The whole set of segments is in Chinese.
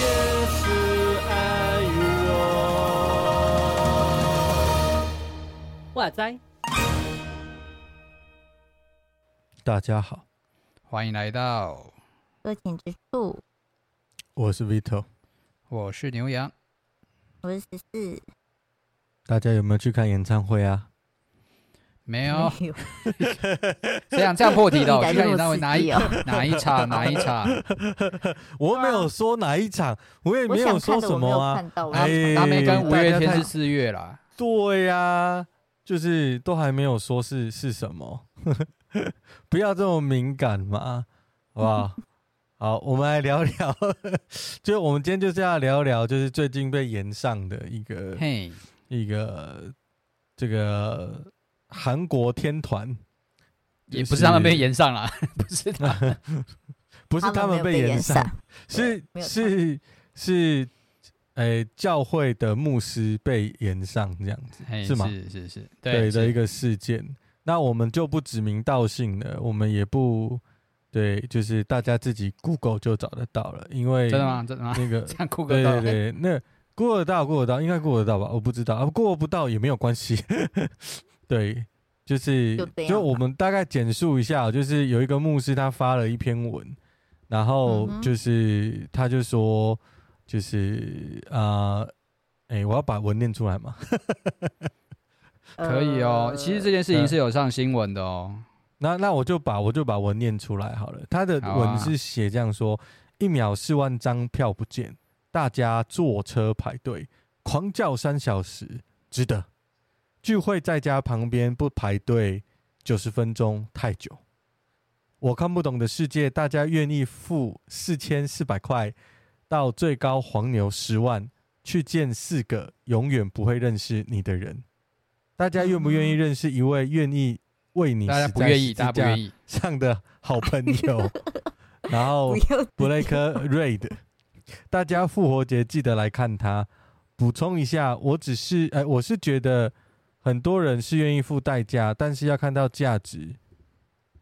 也是爱我。哇塞！大家好，欢迎来到，热情之处，我是 Vito。我是牛羊，我是十四。大家有没有去看演唱会啊？没有，这样这样破题的、去看演唱会哪一哪一场哪一场？我没有说哪一场，我也没有说什么啊。哎，他们跟五月天是四月啦。对呀、啊，就是都还没有说是是什么，不要这么敏感嘛，好不好？好，我们来聊聊，就我们今天就是要聊聊，就是最近被延上的一个嘿，一个这个韩国天团，也不是他们被延上了，不是他们，不是他们被延上，是是是，诶，教会的牧师被延上这样子，是吗？是是是，对的一个事件。那我们就不指名道姓了，我们也不。对，就是大家自己 Google 就找得到了，因为真的吗？真的吗？那个 Google，对对对，那 Google 得到，Google 得到，应该 Google 得到吧？我不知道啊，Google 不到也没有关系。对，就是就，就我们大概简述一下，就是有一个牧师他发了一篇文，然后就是、嗯、他就说，就是啊，哎、呃欸，我要把文念出来嘛？可以哦，其实这件事情是有上新闻的哦。那那我就把我就把文念出来好了。他的文是写这样说：一秒四万张票不见，大家坐车排队，狂叫三小时，值得。聚会在家旁边不排队，九十分钟太久。我看不懂的世界，大家愿意付四千四百块到最高黄牛十万去见四个永远不会认识你的人。大家愿不愿意认识一位愿意？为你，大家不愿意，大家不愿意上的好朋友，然后 Blake Reid，大家复活节记得来看他。补充一下，我只是，哎，我是觉得很多人是愿意付代价，但是要看到价值。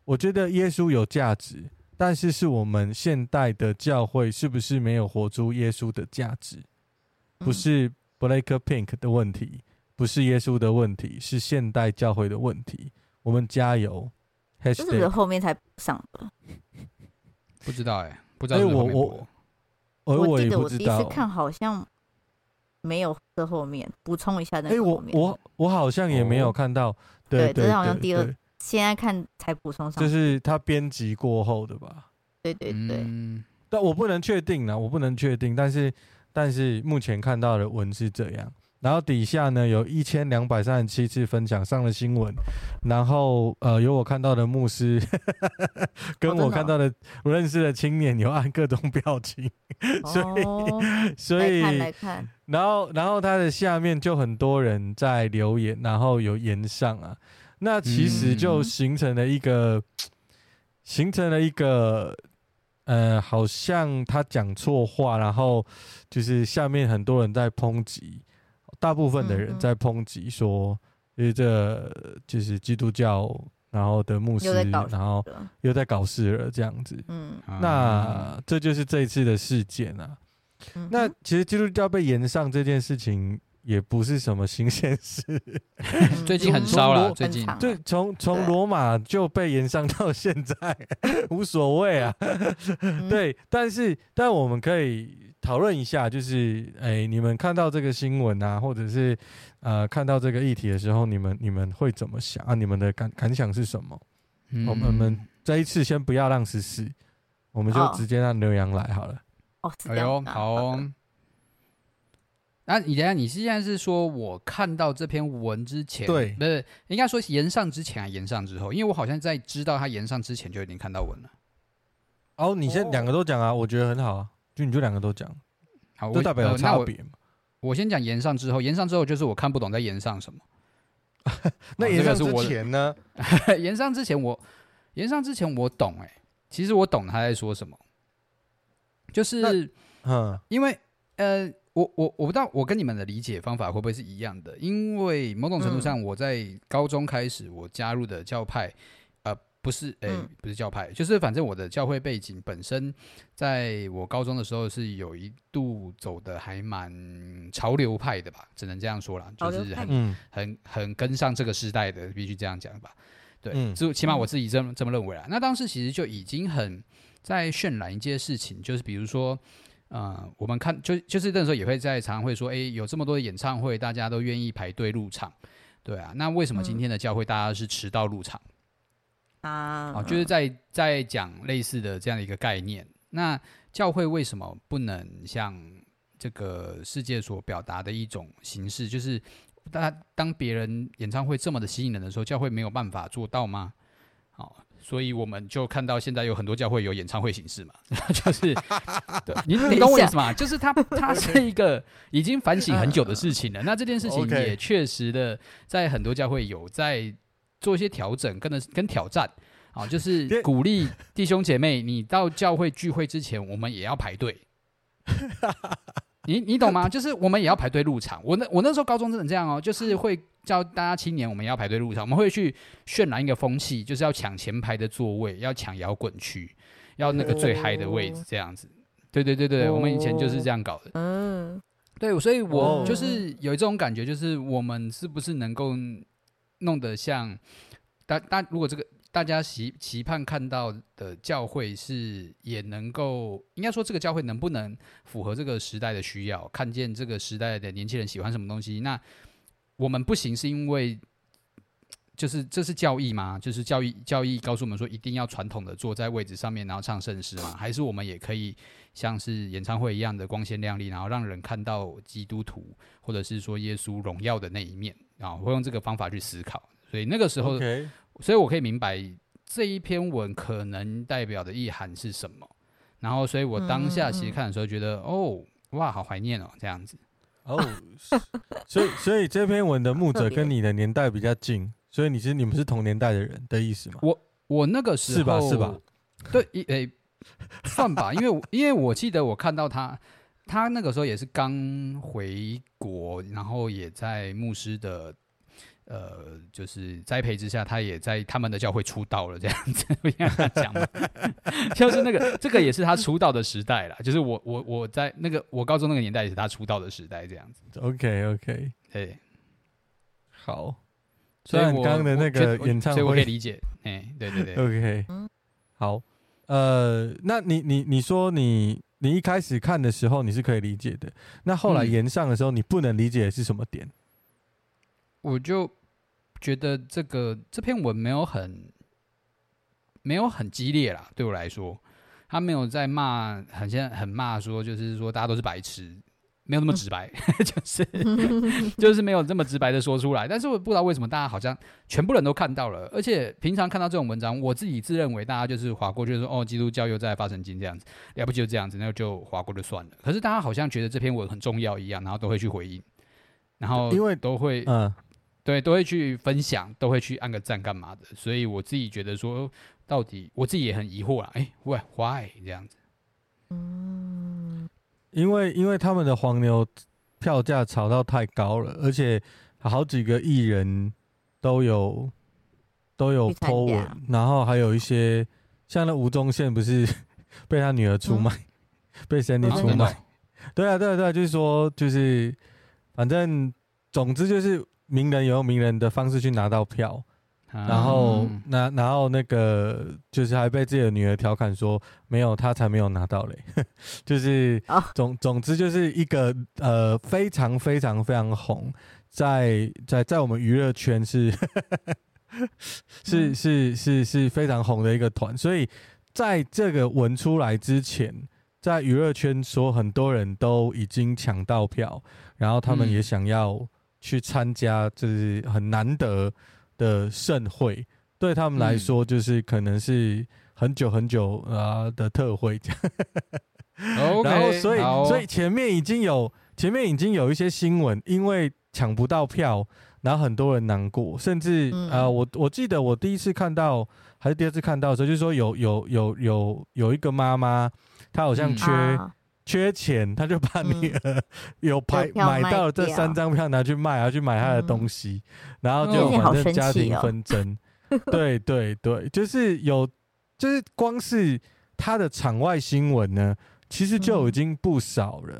我觉得耶稣有价值，但是是我们现代的教会是不是没有活出耶稣的价值？不是 Blake Pink 的问题，不是耶稣的问题，是现代教会的问题。我们加油！这是不是后面才上的？不知道哎、欸，不知道是是。我我我我记得我第一次看好像没有这后面补充一下那个后面。哎，我我我好像也没有看到。哦、对，这是好像第二，现在看才补充上。就是他编辑过后的吧？对对对。嗯、但我不能确定呢，我不能确定。但是但是目前看到的文是这样。然后底下呢，有一千两百三十七次分享上了新闻，然后呃有我看到的牧师，跟我看到的我认识的青年有按各种表情，所以、哦、所以然后然后他的下面就很多人在留言，然后有言上啊，那其实就形成了一个、嗯、形成了一个呃好像他讲错话，然后就是下面很多人在抨击。大部分的人在抨击说，因为这就是基督教，然后的牧师，然后又在搞事了这样子。嗯，那这就是这一次的事件啊。那其实基督教被延上这件事情也不是什么新鲜事，最近很烧了。最近对，从从罗马就被延上到现在，无所谓啊。对，但是但我们可以。讨论一下，就是哎、欸，你们看到这个新闻啊，或者是呃看到这个议题的时候，你们你们会怎么想啊？你们的感感想是什么？嗯、我们我们这一次先不要让十四，我们就直接让刘洋来好了。哦，哎呦，好、哦。那、啊、你等下，你现在是说我看到这篇文之前，对，不是应该说延上之前还延上之后？因为我好像在知道他延上之前就已经看到文了。哦，你先两个都讲啊，我觉得很好啊。就你就两个都讲，好，就代表有差别嘛、呃。我先讲延上之后，延上之后就是我看不懂在延上什么。那 延上之前呢？延上之前我延上之前我懂哎、欸，其实我懂他在说什么，就是嗯，因为呃我我我不知道我跟你们的理解方法会不会是一样的，因为某种程度上，我在高中开始我加入的教派，呃，不是，哎、欸，不是教派，就是反正我的教会背景本身，在我高中的时候是有一度走的还蛮潮流派的吧，只能这样说啦，就是很很很跟上这个时代的，必须这样讲吧。对，就起码我自己这么这么认为啦。那当时其实就已经很在渲染一件事情，就是比如说。呃，我们看就就是那时候也会在常常会说，哎，有这么多的演唱会，大家都愿意排队入场，对啊，那为什么今天的教会大家是迟到入场？啊、嗯，就是在在讲类似的这样的一个概念。那教会为什么不能像这个世界所表达的一种形式，就是当当别人演唱会这么的吸引人的时候，教会没有办法做到吗？好。所以我们就看到现在有很多教会有演唱会形式嘛，就是，对，你你懂我意思吗？就是它它是一个已经反省很久的事情了。那这件事情 也确实的在很多教会有在做一些调整，跟的跟挑战啊，就是鼓励弟兄姐妹，你到教会聚会之前，我们也要排队。你你懂吗？就是我们也要排队入场。我那我那时候高中真的这样哦，就是会教大家青年，我们也要排队入场。我们会去渲染一个风气，就是要抢前排的座位，要抢摇滚区，要那个最嗨的位置，这样子。对对对对，我们以前就是这样搞的。嗯，对，所以我就是有这种感觉，就是我们是不是能够弄得像大大，如果这个。大家期期盼看到的教会是也能够，应该说这个教会能不能符合这个时代的需要？看见这个时代的年轻人喜欢什么东西？那我们不行，是因为就是这是教义吗？就是教义教义告诉我们说一定要传统的坐在位置上面，然后唱圣诗吗？还是我们也可以像是演唱会一样的光鲜亮丽，然后让人看到基督徒或者是说耶稣荣耀的那一面啊？会用这个方法去思考。所以那个时候。Okay. 所以，我可以明白这一篇文可能代表的意涵是什么。然后，所以我当下其实看的时候，觉得、哦，哇，好怀念哦，这样子。哦，所以，所以这篇文的 牧者跟你的年代比较近，所以你是你们是同年代的人的意思吗？我我那个时候是吧？是吧？对，诶、欸，算吧，因为因为我记得我看到他，他那个时候也是刚回国，然后也在牧师的。呃，就是栽培之下，他也在他们的教会出道了，这样子，不应该这样讲吗？就是那个，这个也是他出道的时代啦。就是我我我在那个我高中那个年代也是他出道的时代，这样子。OK OK，对，好。所以刚刚的那个演唱会，所以我可以理解。哎，对对对，OK，好。呃，那你你你说你你一开始看的时候你是可以理解的，那后来延上的时候你不能理解的是什么点？我就觉得这个这篇文没有很没有很激烈啦，对我来说，他没有在骂，很现在很骂说，就是说大家都是白痴，没有那么直白，嗯、就是 就是没有这么直白的说出来。但是我不知道为什么大家好像全部人都看到了，而且平常看到这种文章，我自己自认为大家就是划过，就是说哦，基督教又在发神经这样子，要不就这样子，那就划过就算了。可是大家好像觉得这篇文很重要一样，然后都会去回应，然后因为都会嗯。对，都会去分享，都会去按个赞干嘛的，所以我自己觉得说，到底我自己也很疑惑啊，哎，喂，why 这样子？嗯，因为因为他们的黄牛票价炒到太高了，而且好几个艺人都有都有 po 文，然后还有一些像那吴宗宪不是 被他女儿出卖，嗯、被 Sandy 出卖，哦、对啊对啊对啊，就是说就是反正总之就是。名人有用名人的方式去拿到票，嗯、然后拿然后那个就是还被自己的女儿调侃说没有他才没有拿到嘞，就是总总之就是一个呃非常非常非常红，在在在我们娱乐圈是 是、嗯、是是是，是非常红的一个团，所以在这个文出来之前，在娱乐圈说很多人都已经抢到票，然后他们也想要。去参加就是很难得的盛会，对他们来说就是可能是很久很久啊的特惠这样。Okay, 然后所以所以前面已经有前面已经有一些新闻，因为抢不到票，然后很多人难过，甚至啊、呃、我我记得我第一次看到还是第二次看到的时候，就是说有有有有有一个妈妈，她好像缺缺钱，他就把你、嗯、有排买到了这三张票拿去卖，然后去买他的东西，嗯、然后就反正家庭纷争。哦、对对对，就是有，就是光是他的场外新闻呢，其实就已经不少了。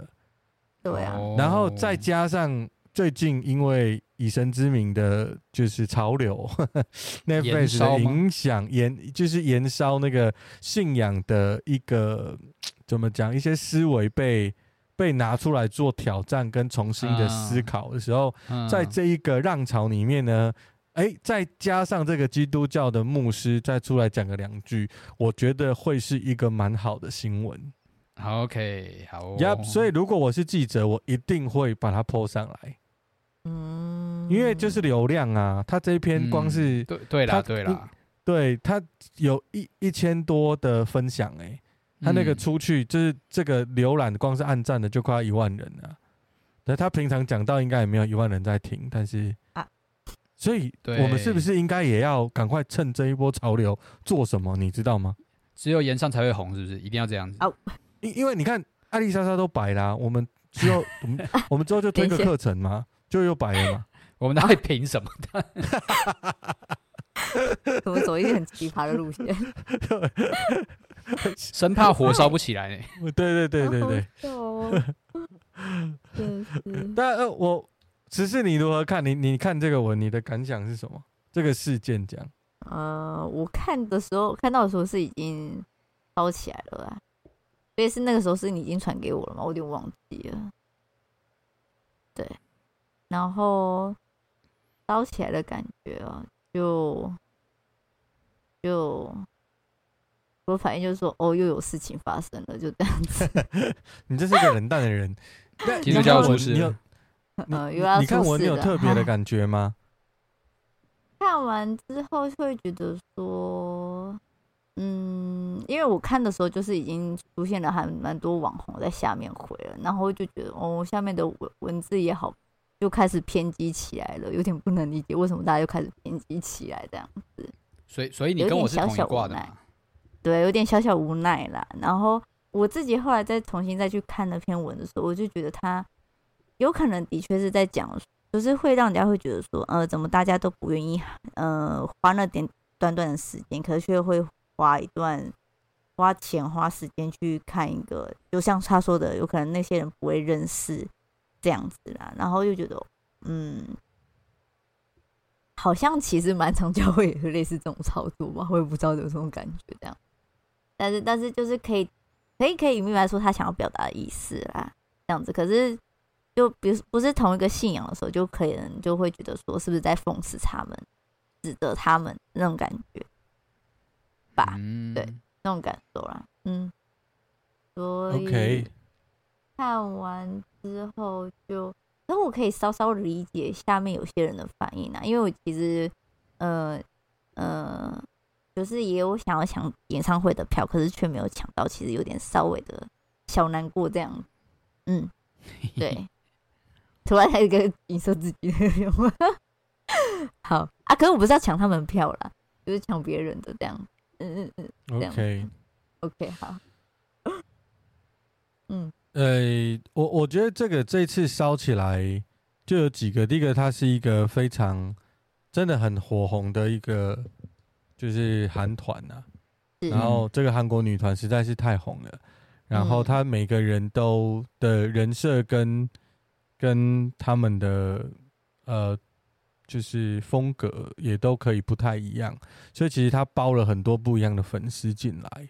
嗯、对啊，然后再加上最近因为以神之名的，就是潮流，Netflix 的影响，延就是延烧那个信仰的一个。怎么讲？一些思维被被拿出来做挑战跟重新的思考的时候，在这一个浪潮里面呢，哎，再加上这个基督教的牧师再出来讲个两句，我觉得会是一个蛮好的新闻。OK，好，Yep，所以如果我是记者，我一定会把它 po 上来。嗯，因为就是流量啊，他这一篇光是对对啦对啦，对他有一一千多的分享哎。他那个出去就是这个浏览，光是按赞的就快要一万人了。对，他平常讲到应该也没有一万人在听，但是啊，所以我们是不是应该也要赶快趁这一波潮流做什么？你知道吗？只有炎上才会红，是不是？一定要这样子？因因为你看艾丽莎莎都白啦，我们之后我们我们之后就推个 课程嘛，就又白了嘛。我们哪里凭什么的？我们走一个很奇葩的路线。生怕火烧不起来呢。对对对对对。但呃，我只是你如何看？你你看这个文，你的感想是什么？这个事件这样。呃，我看的时候，看到的时候是已经烧起来了啦。所以是那个时候是你已经传给我了吗？我有点忘记了。对。然后烧起来的感觉啊，就就。我反应就是说，哦，又有事情发生了，就这样子。你这是个冷淡的人。基督教出事，你有，呃，你看我，你有特别的 感觉吗？看完之后会觉得说，嗯，因为我看的时候就是已经出现了还蛮多网红在下面回了，然后就觉得哦，下面的文文字也好，就开始偏激起来了，有点不能理解为什么大家又开始偏激起来这样子。所以，所以你跟我是同一挂的。对，有点小小无奈啦。然后我自己后来再重新再去看那篇文的时候，我就觉得他有可能的确是在讲，就是会让人家会觉得说，呃，怎么大家都不愿意，呃，花那点短短的时间，可是却会花一段花钱花时间去看一个，就像他说的，有可能那些人不会认识这样子啦。然后又觉得，嗯，好像其实蛮常教会也是类似这种操作吧，我也不知道有这种感觉这样。但是，但是就是可以，可以，可以明白说他想要表达的意思啦，这样子。可是，就比如不是同一个信仰的时候，就可能就会觉得说，是不是在讽刺他们，指责他们那种感觉吧？嗯、对，那种感受啦。嗯，所以看完之后就，那我可以稍稍理解下面有些人的反应啊，因为我其实，呃，呃。就是也有想要抢演唱会的票，可是却没有抢到，其实有点稍微的小难过这样。嗯，对。突然还有一个影射自己的。好啊，可是我不是要抢他们票啦，就是抢别人的这样。嗯嗯嗯。OK。OK，好。嗯。呃，我我觉得这个这次烧起来就有几个，第一个它是一个非常真的很火红的一个。就是韩团呐，然后这个韩国女团实在是太红了，然后她每个人都的人设跟跟他们的呃就是风格也都可以不太一样，所以其实她包了很多不一样的粉丝进来，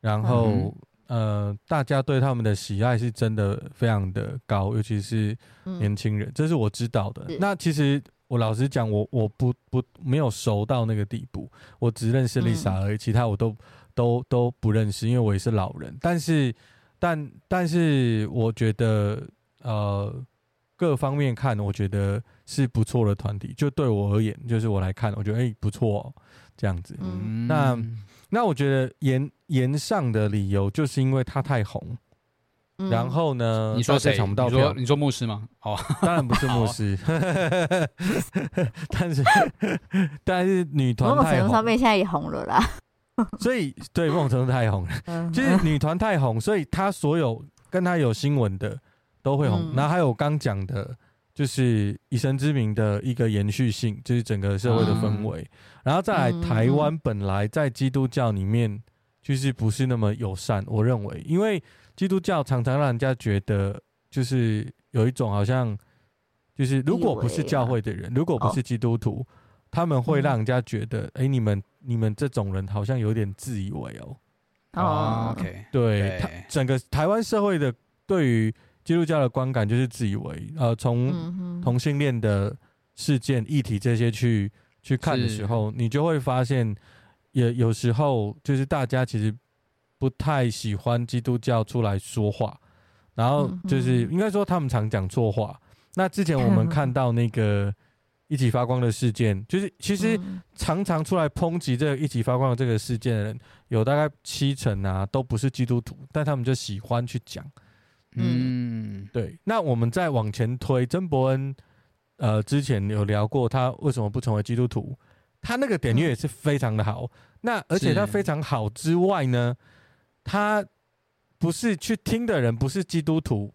然后呃大家对他们的喜爱是真的非常的高，尤其是年轻人，这是我知道的。那其实。我老实讲，我我不不没有熟到那个地步，我只认识 Lisa 而已，其他我都都都不认识，因为我也是老人。但是，但但是，我觉得呃，各方面看，我觉得是不错的团体。就对我而言，就是我来看，我觉得哎、欸、不错、哦，这样子。嗯、那那我觉得炎炎上的理由，就是因为他太红。然后呢？你说谁抢不到票？你说你说牧师吗？哦，当然不是牧师，但是 但是女团太红，某种程度上面现在也红了啦。所以对，某种程度太红了，就是女团太红，所以她所有跟她有新闻的都会红。嗯、然后还有刚讲的，就是以神之名的一个延续性，就是整个社会的氛围。嗯、然后再来，台湾本来在基督教里面就是不是那么友善，我认为，因为基督教常常让人家觉得就是有一种好像。就是如果不是教会的人，如果不是基督徒，他们会让人家觉得，哎，你们你们这种人好像有点自以为哦。哦，OK，对，他整个台湾社会的对于基督教的观感就是自以为，呃，从同性恋的事件议题这些去去看的时候，你就会发现，也有时候就是大家其实不太喜欢基督教出来说话，然后就是应该说他们常讲错话。那之前我们看到那个一起发光的事件，就是其实常常出来抨击这个一起发光的这个事件的人，有大概七成啊都不是基督徒，但他们就喜欢去讲。嗯，对。那我们再往前推，曾伯恩，呃，之前有聊过他为什么不成为基督徒，他那个点阅也是非常的好。那而且他非常好之外呢，他不是去听的人不是基督徒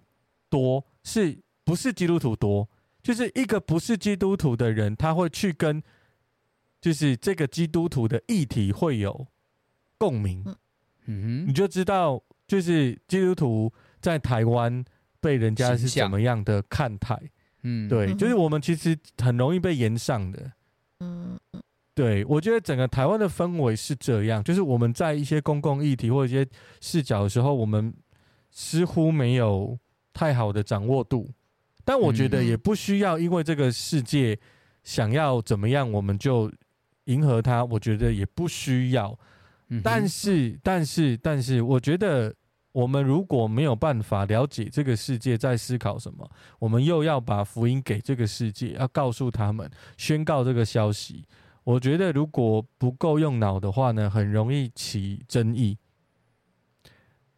多，是。不是基督徒多，就是一个不是基督徒的人，他会去跟，就是这个基督徒的议题会有共鸣，嗯哼，你就知道，就是基督徒在台湾被人家是怎么样的看待，嗯，对，就是我们其实很容易被延上的，嗯，对，我觉得整个台湾的氛围是这样，就是我们在一些公共议题或一些视角的时候，我们似乎没有太好的掌握度。但我觉得也不需要，因为这个世界想要怎么样，我们就迎合它。我觉得也不需要。但是，但是，但是，我觉得我们如果没有办法了解这个世界在思考什么，我们又要把福音给这个世界，要告诉他们，宣告这个消息。我觉得如果不够用脑的话呢，很容易起争议。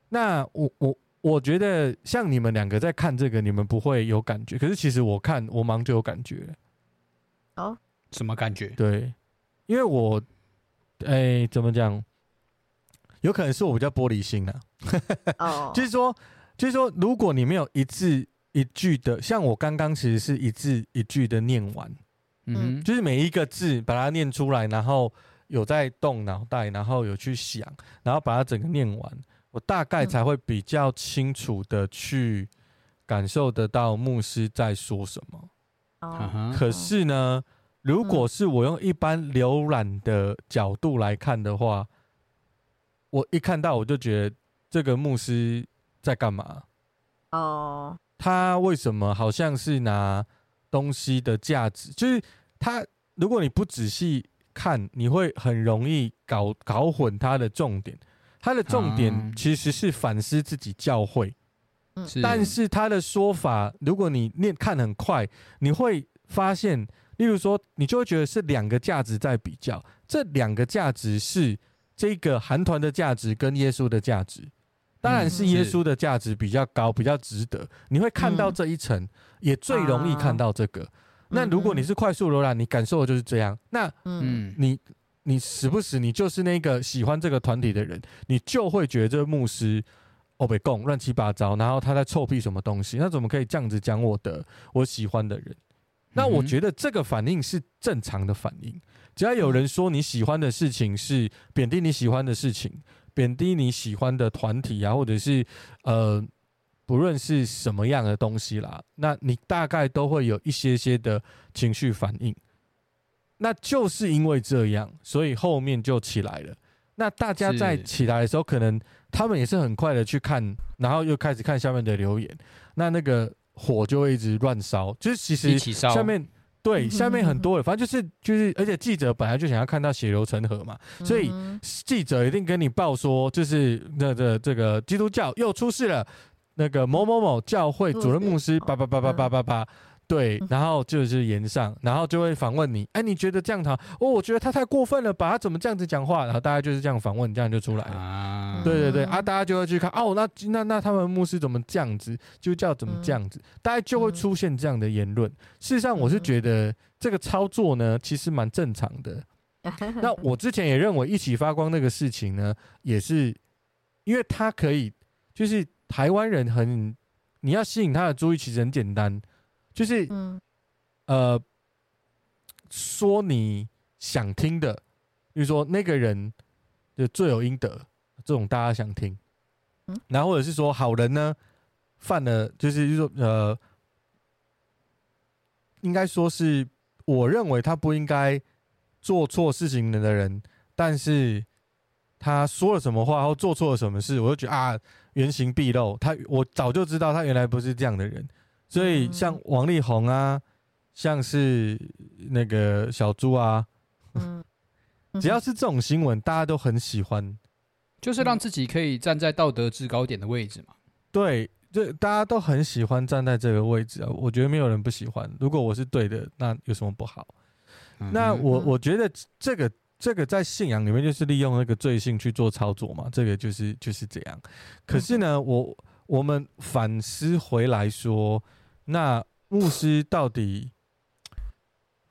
那我我。我觉得像你们两个在看这个，你们不会有感觉。可是其实我看我忙就有感觉。哦，什么感觉？对，因为我，哎、欸，怎么讲？有可能是我比较玻璃心啊。哦，就是说，就是说，如果你没有一字一句的，像我刚刚其实是一字一句的念完，嗯，就是每一个字把它念出来，然后有在动脑袋，然后有去想，然后把它整个念完。我大概才会比较清楚的去感受得到牧师在说什么。哦，可是呢，如果是我用一般浏览的角度来看的话，我一看到我就觉得这个牧师在干嘛？哦，他为什么好像是拿东西的价值？就是他，如果你不仔细看，你会很容易搞搞混他的重点。他的重点其实是反思自己教会，嗯，但是他的说法，如果你念看很快，你会发现，例如说，你就会觉得是两个价值在比较，这两个价值是这个韩团的价值跟耶稣的价值，当然是耶稣的价值比较高，比较值得。你会看到这一层，也最容易看到这个。那如果你是快速浏览，你感受的就是这样。那嗯，你。你时不时，你就是那个喜欢这个团体的人，你就会觉得这个牧师哦被供乱七八糟，然后他在臭屁什么东西？那怎么可以这样子讲我的我喜欢的人？那我觉得这个反应是正常的反应。只要有人说你喜欢的事情是贬低你喜欢的事情，贬低你喜欢的团体啊，或者是呃，不论是什么样的东西啦，那你大概都会有一些些的情绪反应。那就是因为这样，所以后面就起来了。那大家在起来的时候，可能他们也是很快的去看，然后又开始看下面的留言。那那个火就会一直乱烧，就是其实下面对下面很多人，反正就是就是，而且记者本来就想要看到血流成河嘛，所以记者一定跟你报说，就是那个这个基督教又出事了，那个某某某教会主任牧师叭叭叭叭叭叭叭。对，然后就是言上，然后就会访问你，哎，你觉得这样他哦，我觉得他太过分了吧，他怎么这样子讲话？然后大家就是这样访问，这样就出来了。啊，对对对，啊，大家就会去看，哦，那那那他们牧师怎么这样子，就叫怎么这样子，大家就会出现这样的言论。事实上，我是觉得这个操作呢，其实蛮正常的。那我之前也认为一起发光那个事情呢，也是因为他可以，就是台湾人很，你要吸引他的注意，其实很简单，就是，嗯、呃，说你想听的，比如说那个人就罪有应得，这种大家想听，嗯，然后或者是说好人呢犯了，就是就是说呃，应该说是我认为他不应该做错事情的人，但是。他说了什么话，或做错了什么事，我就觉得啊，原形毕露。他我早就知道他原来不是这样的人，所以像王力宏啊，像是那个小猪啊，嗯，只要是这种新闻，大家都很喜欢，就是让自己可以站在道德制高点的位置嘛。对，这大家都很喜欢站在这个位置啊。我觉得没有人不喜欢。如果我是对的，那有什么不好？那我我觉得这个。这个在信仰里面就是利用那个罪性去做操作嘛，这个就是就是这样。可是呢，我我们反思回来说，那牧师到底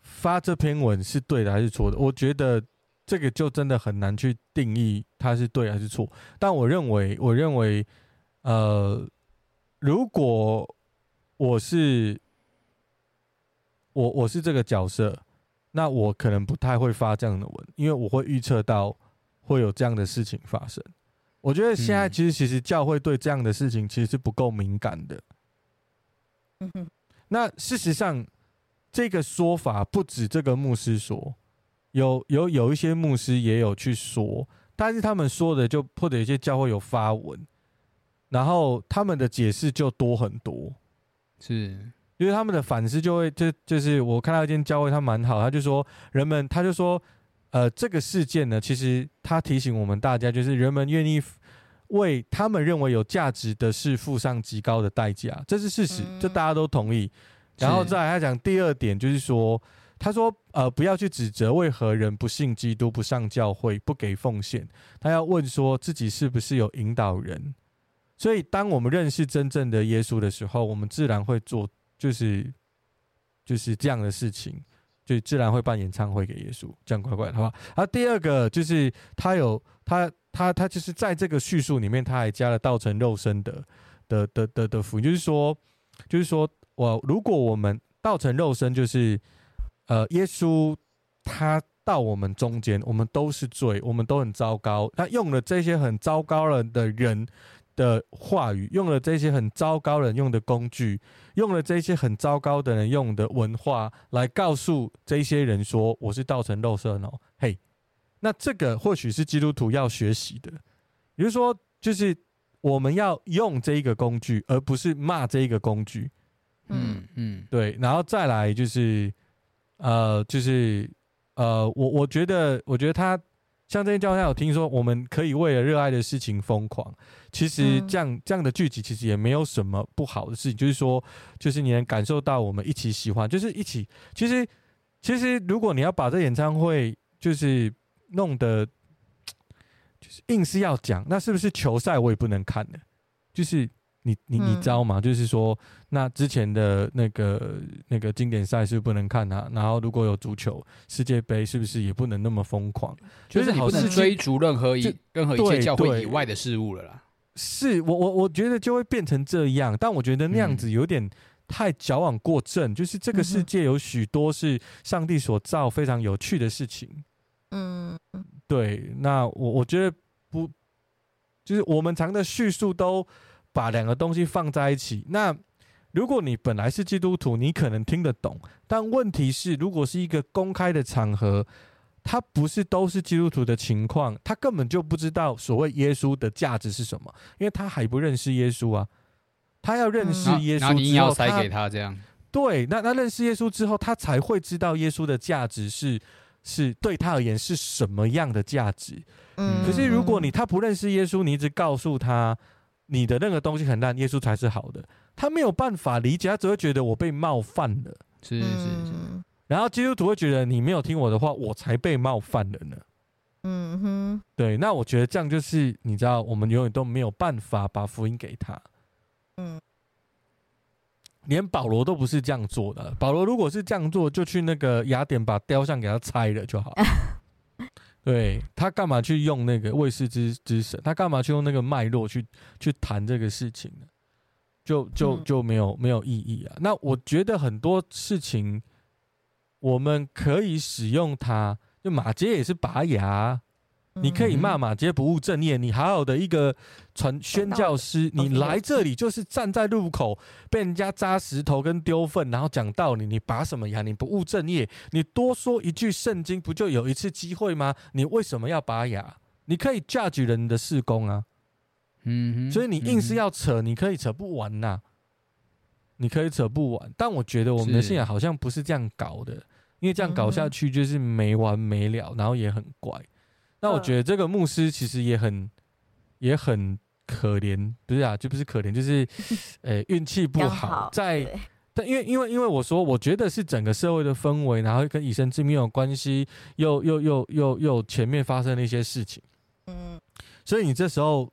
发这篇文是对的还是错的？我觉得这个就真的很难去定义他是对还是错。但我认为，我认为，呃，如果我是我我是这个角色。那我可能不太会发这样的文，因为我会预测到会有这样的事情发生。我觉得现在其实其实教会对这样的事情其实是不够敏感的。嗯哼。那事实上，这个说法不止这个牧师说，有有有一些牧师也有去说，但是他们说的就或者一些教会有发文，然后他们的解释就多很多。是。因为他们的反思就会，就就是我看到一间教会，他蛮好，他就说人们，他就说，呃，这个事件呢，其实他提醒我们大家，就是人们愿意为他们认为有价值的事付上极高的代价，这是事实，这大家都同意。然后再来他讲第二点，就是说，他说，呃，不要去指责为何人不信基督、不上教会、不给奉献，他要问说自己是不是有引导人。所以，当我们认识真正的耶稣的时候，我们自然会做。就是就是这样的事情，就自然会办演唱会给耶稣，这样乖乖的，好吧？而，第二个就是他有他他他就是在这个叙述里面，他还加了道成肉身的的的的的福音，就是说，就是说我如果我们道成肉身，就是呃，耶稣他到我们中间，我们都是罪，我们都很糟糕，他用了这些很糟糕了的人。的话语，用了这些很糟糕人用的工具，用了这些很糟糕的人用的文化来告诉这些人说，我是道成肉身哦，嘿，那这个或许是基督徒要学习的，也就是说，就是我们要用这一个工具，而不是骂这一个工具，嗯嗯，对，然后再来就是，呃，就是呃，我我觉得，我觉得他。像这些教会，有听说我们可以为了热爱的事情疯狂。其实这样这样的聚集其实也没有什么不好的事情，就是说，就是你能感受到我们一起喜欢，就是一起。其实其实如果你要把这演唱会就是弄得，就是硬是要讲，那是不是球赛我也不能看呢？就是。你你你知道吗？嗯、就是说，那之前的那个那个经典赛是不能看啊。然后如果有足球世界杯，是不是也不能那么疯狂？就是你不能追逐任何一任何一切教会以外的事物了啦。是我我我觉得就会变成这样，但我觉得那样子有点太矫枉过正。嗯、就是这个世界有许多是上帝所造非常有趣的事情。嗯，对。那我我觉得不，就是我们常的叙述都。把两个东西放在一起，那如果你本来是基督徒，你可能听得懂。但问题是，如果是一个公开的场合，他不是都是基督徒的情况，他根本就不知道所谓耶稣的价值是什么，因为他还不认识耶稣啊。他要认识耶稣之后，嗯、你要塞给他这样。对，那他认识耶稣之后，他才会知道耶稣的价值是是对他而言是什么样的价值。嗯，可是如果你他不认识耶稣，你一直告诉他。你的那个东西很烂，耶稣才是好的。他没有办法理解，他只会觉得我被冒犯了。是是是。然后基督徒会觉得你没有听我的话，我才被冒犯了呢。嗯哼。对，那我觉得这样就是你知道，我们永远都没有办法把福音给他。嗯。连保罗都不是这样做的。保罗如果是这样做，就去那个雅典把雕像给他拆了就好。对，他干嘛去用那个卫士之之神？他干嘛去用那个脉络去去谈这个事情呢？就就就没有没有意义啊。那我觉得很多事情我们可以使用它，就马杰也是拔牙。你可以骂马街不务正业，你好好的一个传宣教师，你来这里就是站在路口被人家扎石头跟丢粪，然后讲道理，你拔什么牙？你不务正业，你多说一句圣经，不就有一次机会吗？你为什么要拔牙？你可以 judge 人的事工啊，嗯，所以你硬是要扯，你可以扯不完呐，你可以扯不完。但我觉得我们的信仰好像不是这样搞的，因为这样搞下去就是没完没了，然后也很怪。那我觉得这个牧师其实也很也很可怜，不是啊，就不是可怜，就是 呃运气不好，在但因为因为因为我说，我觉得是整个社会的氛围，然后跟以身之命有关系，又又又又又前面发生了一些事情，嗯，所以你这时候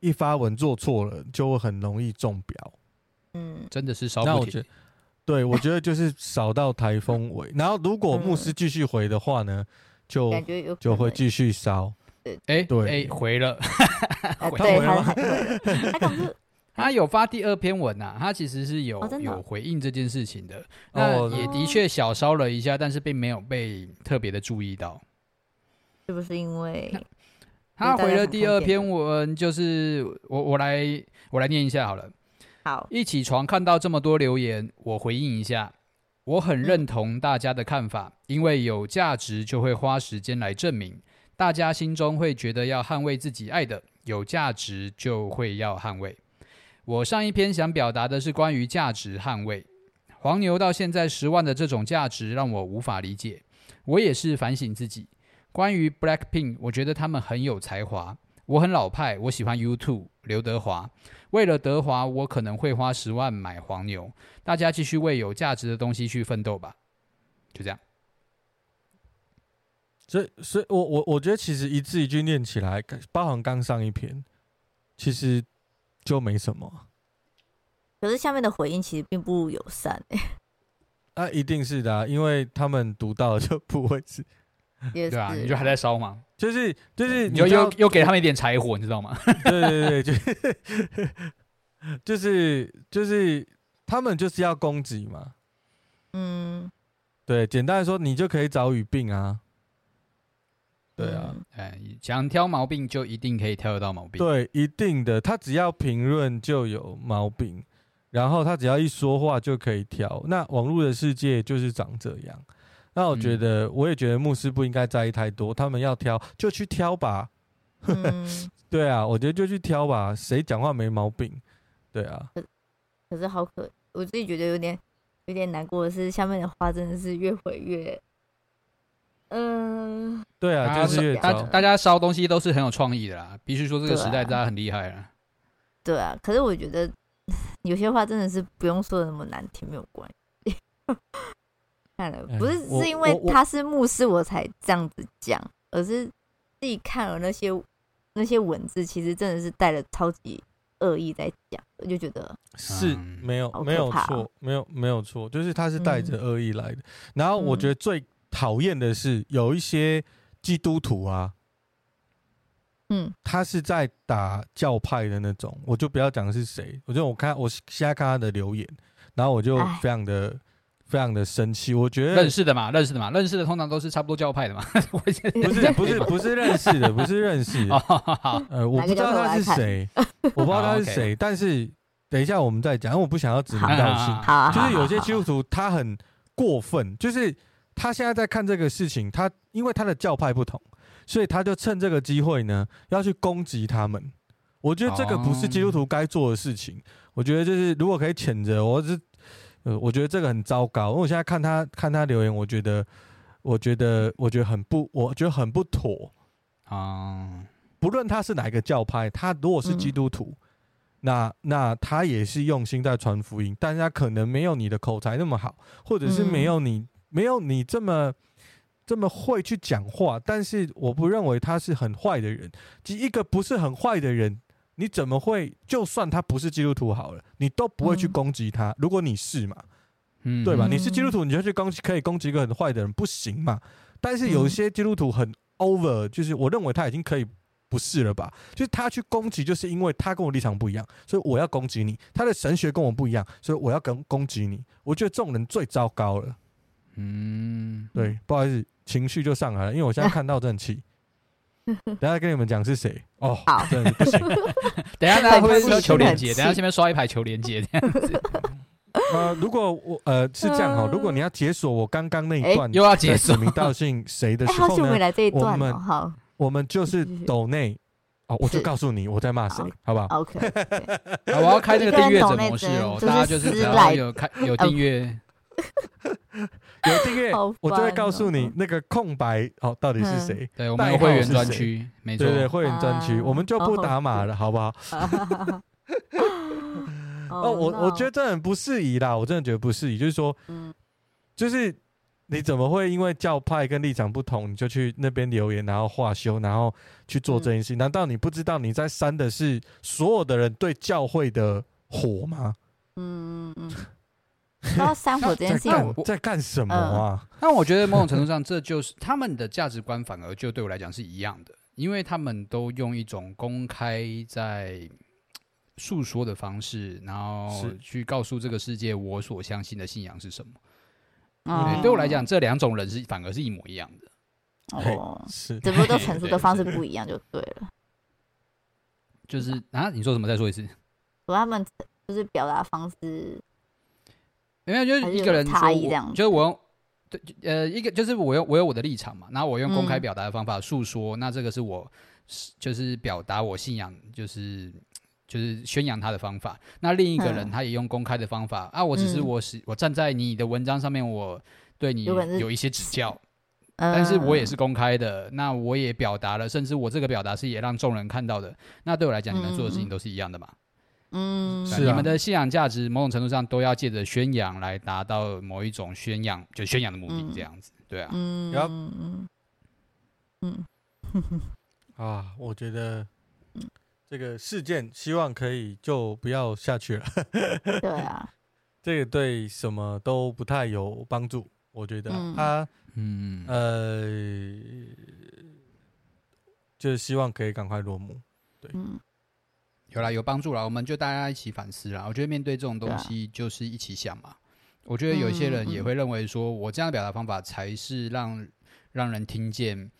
一发文做错了，就会很容易中标，嗯，真的是烧不停。那我觉得，对，我觉得就是扫到台风尾，然后如果牧师继续回的话呢？就就会继续烧，哎，对，哎，回了，回了吗？他有发第二篇文呐，他其实是有有回应这件事情的，那也的确小烧了一下，但是并没有被特别的注意到，是不是因为他回了第二篇文？就是我我来我来念一下好了，好，一起床看到这么多留言，我回应一下。我很认同大家的看法，因为有价值就会花时间来证明。大家心中会觉得要捍卫自己爱的，有价值就会要捍卫。我上一篇想表达的是关于价值捍卫。黄牛到现在十万的这种价值让我无法理解。我也是反省自己。关于 Blackpink，我觉得他们很有才华。我很老派，我喜欢 YouTube，刘德华。为了德华，我可能会花十万买黄牛。大家继续为有价值的东西去奋斗吧，就这样。所以，所以我我我觉得其实一字一句念起来，包含刚上一篇，其实就没什么。可是下面的回应其实并不友善诶。那、啊、一定是的、啊，因为他们读到就不会是。对啊，你就还在烧吗？就是就是，你又又又给他们一点柴火，你知道吗？对对对，就 就是就是他们就是要攻击嘛。嗯，对，简单来说，你就可以找语病啊。对啊，哎，想挑毛病就一定可以挑得到毛病。对，一定的，他只要评论就有毛病，然后他只要一说话就可以挑。那网络的世界就是长这样。那我觉得，我也觉得牧师不应该在意太多。他们要挑，就去挑吧。嗯、对啊，我觉得就去挑吧。谁讲话没毛病？对啊。可，可是好可，我自己觉得有点有点难过的是，下面的话真的是越回越……嗯、呃，对啊，就是越大大家烧东西都是很有创意的啦。必须说这个时代大家很厉害了。对啊，可是我觉得 有些话真的是不用说的那么难听，没有关系。看了不是是因为他是牧师我才这样子讲，而是自己看了那些那些文字，其实真的是带了超级恶意在讲，我就觉得是没有没有错，没有没有错，就是他是带着恶意来的。然后我觉得最讨厌的是有一些基督徒啊，嗯，他是在打教派的那种，我就不要讲是谁，我就我看我现在看他的留言，然后我就非常的。非常的生气，我觉得认识的嘛，认识的嘛，认识的通常都是差不多教派的嘛。不是不是不是认识的，不是认识的。呃，我不知道他是谁，我不知道他是谁。但是等一下我们再讲，因为我不想要指名道姓。就是有些基督徒他很过分，就是他现在在看这个事情，他因为他的教派不同，所以他就趁这个机会呢要去攻击他们。我觉得这个不是基督徒该做的事情。我觉得就是如果可以谴责，我是。呃，我觉得这个很糟糕，因为我现在看他看他留言，我觉得，我觉得，我觉得很不，我觉得很不妥啊。不论他是哪一个教派，他如果是基督徒，嗯、那那他也是用心在传福音，但是他可能没有你的口才那么好，或者是没有你、嗯、没有你这么这么会去讲话。但是我不认为他是很坏的人，即一个不是很坏的人。你怎么会？就算他不是基督徒好了，你都不会去攻击他。嗯、如果你是嘛，嗯，对吧？你是基督徒，你就去攻击，可以攻击一个很坏的人，不行嘛？但是有一些基督徒很 over，就是我认为他已经可以不是了吧？就是他去攻击，就是因为他跟我立场不一样，所以我要攻击你。他的神学跟我不一样，所以我要跟攻击你。我觉得这种人最糟糕了。嗯，对，不好意思，情绪就上来了，因为我现在 看到正气。等下跟你们讲是谁哦，好，真的不行。等下大家会不会说求连接？等下前面刷一排求连接这样子。呃，如果我呃是这样哈，如果你要解锁我刚刚那一段，又要解锁指名道姓谁的时候呢？我们好，我们就是抖内哦，我就告诉你我在骂谁，好不好？OK，我要开这个订阅者模式哦，大家就是只要有开有订阅。有订阅，我就会告诉你那个空白哦，到底是谁？对，我们有会员专区，没错，对对，会员专区，我们就不打码了，好不好？哦，我我觉得这很不适宜啦，我真的觉得不适宜。就是说，就是你怎么会因为教派跟立场不同，你就去那边留言，然后化修，然后去做这件事？难道你不知道你在删的是所有的人对教会的火吗？嗯嗯嗯。要煽火这件事情，在干什么啊？那我觉得某种程度上，这就是他们的价值观，反而就对我来讲是一样的，因为他们都用一种公开在诉说的方式，然后去告诉这个世界我所相信的信仰是什么。对，对我来讲，这两种人是反而是一模一样的。哦，是，只不过都陈述的方式不一样就对了。就是啊，你说什么？再说一次。说他们就是表达方式。没有，就是一个人说我，就是我用对呃一个就是我用我有我的立场嘛，然后我用公开表达的方法诉说，嗯、那这个是我就是表达我信仰，就是就是宣扬他的方法。那另一个人他也用公开的方法、嗯、啊，我只是我是我站在你的文章上面，我对你有一些指教，嗯、但是我也是公开的，那我也表达了，甚至我这个表达是也让众人看到的。那对我来讲，你们做的事情都是一样的嘛。嗯嗯，是、啊、你们的信仰价值，某种程度上都要借着宣扬来达到某一种宣扬，就宣扬的目的，这样子，嗯、对啊，嗯嗯。嗯嗯，啊，我觉得这个事件希望可以就不要下去了，对啊，这个对什么都不太有帮助，我觉得。他，嗯。呃，就是希望可以赶快落幕，对。嗯有啦，有帮助啦，我们就大家一起反思啦。我觉得面对这种东西，就是一起想嘛。啊、我觉得有些人也会认为说，我这样的表达方法才是让让人听见。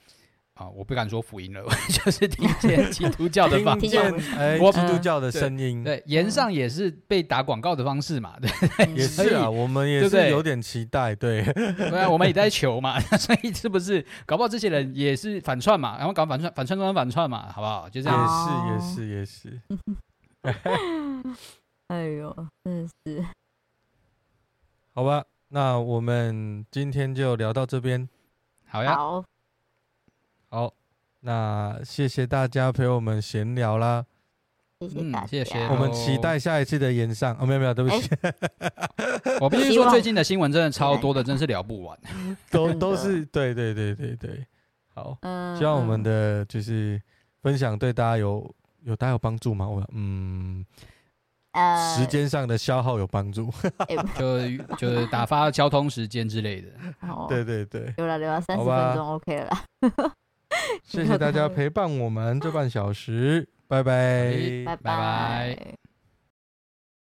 啊，我不敢说福音了，就是听见 基督教的方，听见哎，基督教的声音。对，言上也是被打广告的方式嘛，对，也是啊，我们也是有点期待，对，对啊，我们也在求嘛，所以是不是搞不好这些人也是反串嘛，然后搞反串，反串中的反串嘛，好不好？就这样，也是，也是，也是。哎呦，真是。好吧，那我们今天就聊到这边，好呀。好，那谢谢大家陪我们闲聊啦。谢谢大家，谢谢。我们期待下一次的演上。哦，没有没有，对不起。我必须说，最近的新闻真的超多的，真是聊不完。都都是对对对对对。好，希望我们的就是分享对大家有有大家有帮助吗？我嗯，呃时间上的消耗有帮助，就就是打发交通时间之类的。对对对，留了留了三十分钟，OK 了。谢谢大家陪伴我们这半小时，拜拜，拜拜。